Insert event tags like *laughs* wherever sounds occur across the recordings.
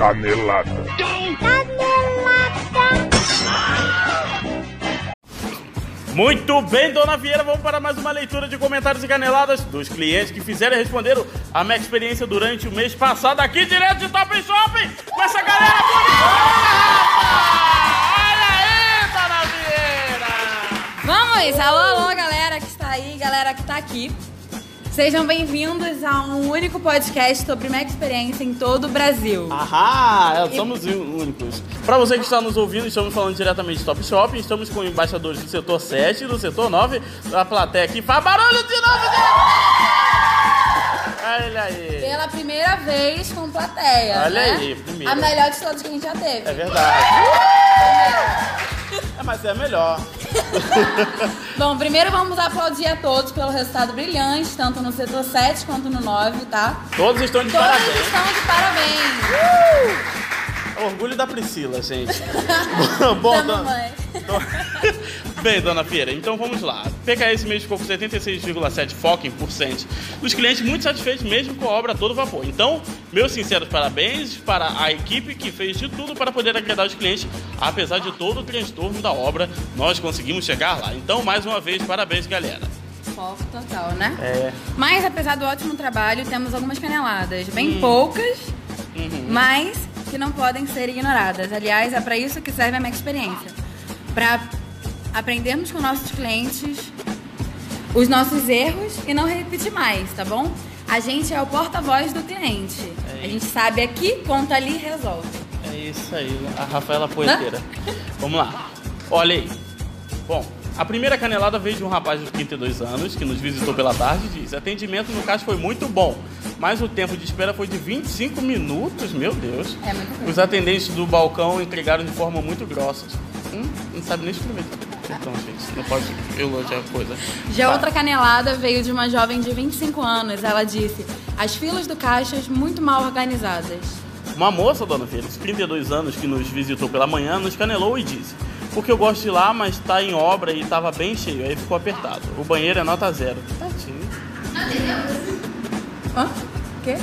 Canelada. Muito bem, dona Vieira, vamos para mais uma leitura de comentários e caneladas dos clientes que fizeram e responderam a minha experiência durante o mês passado aqui direto de Top Shopping com essa galera bonita! Olha aí, dona Vieira! Vamos! Alô, alô, galera que está aí, galera que está aqui. Sejam bem-vindos a um único podcast sobre minha experiência em todo o Brasil. Ahá, é, somos únicos. Para você que está nos ouvindo, estamos falando diretamente de Top Shopping, estamos com embaixadores do setor 7 e do setor 9, da plateia aqui. Faz barulho de novo! De... Olha aí. Pela primeira vez com plateia. Olha né? aí, primeira. A melhor de todas que a gente já teve. É verdade. É, mas é melhor. *laughs* Bom, primeiro vamos aplaudir a todos pelo resultado brilhante, tanto no setor 7 quanto no 9, tá? Todos estão de Todos parabéns. estão de parabéns. Orgulho da Priscila, gente. *laughs* Bom, Da mamãe. *laughs* Bem, dona Feira, então vamos lá. PKS esse mês ficou com 76,7 foco em porcento dos clientes muito satisfeitos mesmo com a obra a todo vapor. Então, meus sinceros parabéns para a equipe que fez de tudo para poder agradar os clientes, apesar de todo o transtorno da obra, nós conseguimos chegar lá. Então, mais uma vez, parabéns, galera. Foco total, né? É. Mas apesar do ótimo trabalho, temos algumas caneladas, bem Hum. poucas, Uhum. mas que não podem ser ignoradas. Aliás, é para isso que serve a minha experiência. Para aprendermos com nossos clientes os nossos erros e não repetir mais, tá bom? A gente é o porta-voz do cliente. É A gente sabe aqui, conta ali e resolve. É isso aí, a Rafaela Poeteira. Vamos lá. Olha aí. Bom, a primeira canelada veio de um rapaz de 32 anos que nos visitou pela tarde e diz: atendimento no caixa foi muito bom, mas o tempo de espera foi de 25 minutos, meu Deus. É muito. Os atendentes do balcão entregaram de forma muito grossa. Hum, não sabe nem escrever. Então, gente, não pode elogiar a coisa. Já Tá. outra canelada veio de uma jovem de 25 anos. Ela disse: as filas do caixa muito mal organizadas. Uma moça, dona Feira, de 32 anos, que nos visitou pela manhã, nos canelou e disse: Porque eu gosto de ir lá, mas tá em obra e tava bem cheio, aí ficou apertado. O banheiro é nota zero. Tadinho. Hã? Quê?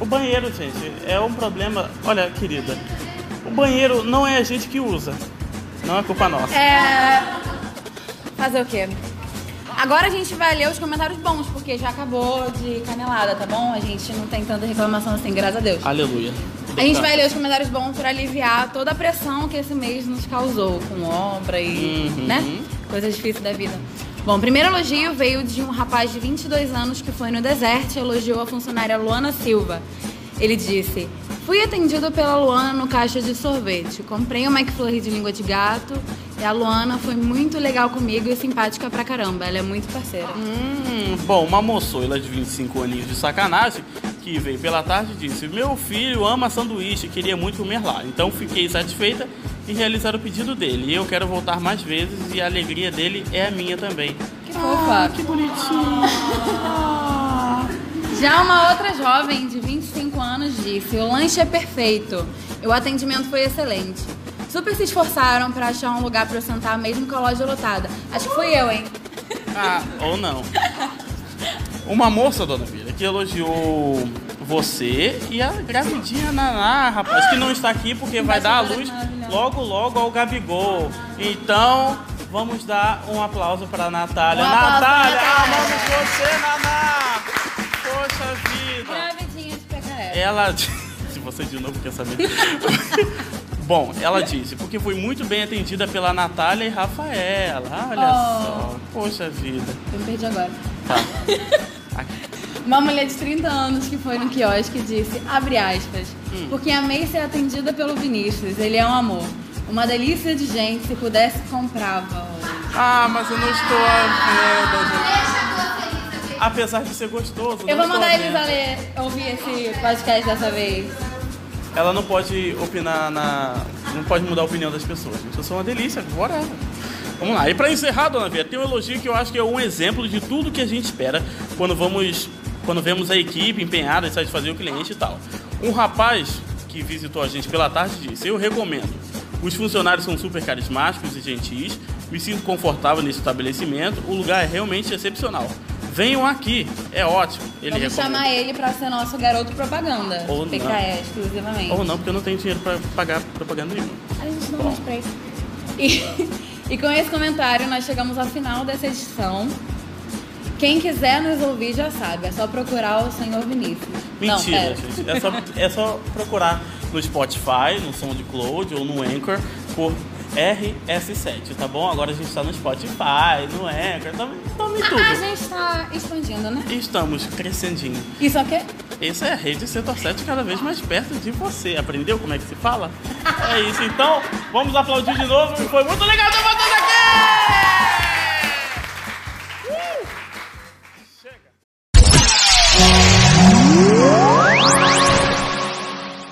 O banheiro, gente, é um problema. Olha, querida, o banheiro não é a gente que usa. Não é culpa nossa. É. Fazer o quê? Agora a gente vai ler os comentários bons, porque já acabou de canelada, tá bom? A gente não tem tanta reclamação assim, graças a Deus. Aleluia. A gente vai ler os comentários bons para aliviar toda a pressão que esse mês nos causou com obra e, Uhum. né? Coisas difíceis da vida. Bom, o primeiro elogio veio de um rapaz de 22 anos que foi no deserto e elogiou a funcionária Luana Silva. Ele disse: Fui atendido pela Luana no caixa de sorvete. Comprei um McFlurry de língua de gato e a Luana foi muito legal comigo e simpática pra caramba. Ela é muito parceira. Hum, bom, uma moçoila de 25 aninhos de sacanagem que veio pela tarde disse: Meu filho ama sanduíche, queria muito comer lá. Então fiquei satisfeita em realizar o pedido dele. E eu quero voltar mais vezes e a alegria dele é a minha também. Que fofa. Que bonitinho. *laughs* Já uma outra jovem de 25 anos disse: O lanche é perfeito. E o atendimento foi excelente. Super se esforçaram pra achar um lugar pra eu sentar, mesmo com a loja lotada. Acho que fui eu, hein? Ah, ou não. Uma moça, dona Vira, que elogiou você e a gravidinha Naná, rapaz, que não está aqui porque vai dar a luz logo, logo ao Gabigol. Então, vamos dar um aplauso para Natália. Um Natália. amamos você, Naná! Ela. *laughs* Se você de novo quer saber. *laughs* Bom, ela disse, porque fui muito bem atendida pela Natália e Rafaela. Olha Oh. só. Poxa vida. Eu me perdi agora. Tá. *laughs* Uma mulher de 30 anos que foi no quiosque disse, abre aspas, Hum. porque amei ser atendida pelo Vinícius, ele é um amor. Uma delícia de gente, se pudesse, comprava. Ah, mas eu não estou a vendo, gente. Apesar de ser gostoso. Eu vou mandar a ler, ouvir esse podcast dessa vez. Ela não pode opinar na. Não pode mudar a opinião das pessoas. Eu sou uma delícia, bora. Vamos lá. E pra encerrar, dona Via, tem um elogio que eu acho que é um exemplo de tudo que a gente espera quando vamos. Quando vemos a equipe empenhada em satisfazer o cliente e tal. Um rapaz que visitou a gente pela tarde disse: Eu recomendo. Os funcionários são super carismáticos e gentis. Me sinto confortável nesse estabelecimento. O lugar é realmente excepcional. Venham aqui. É ótimo. Ele Vamos recomenda. chamar ele pra ser nosso garoto propaganda. Ou não. PKE, exclusivamente. Ou não, porque eu não tenho dinheiro pra pagar propaganda nenhuma. A gente não mais pra ele. E, *laughs* e com esse comentário, nós chegamos ao final dessa edição. Quem quiser nos ouvir já sabe, é só procurar o Senhor Vinícius. não, Mentira, pera. gente. É só, é só procurar no Spotify, no SoundCloud ou no Anchor por RS7, tá bom? Agora a gente tá no Spotify, no Anchor, estamos em A, a tudo. gente tá expandindo, né? Estamos crescendinho. Isso é o quê? Essa é a rede Setor 7 cada vez mais perto de você. Aprendeu como é que se fala? É isso, então. Vamos aplaudir de novo. Foi muito legal ter vocês aqui!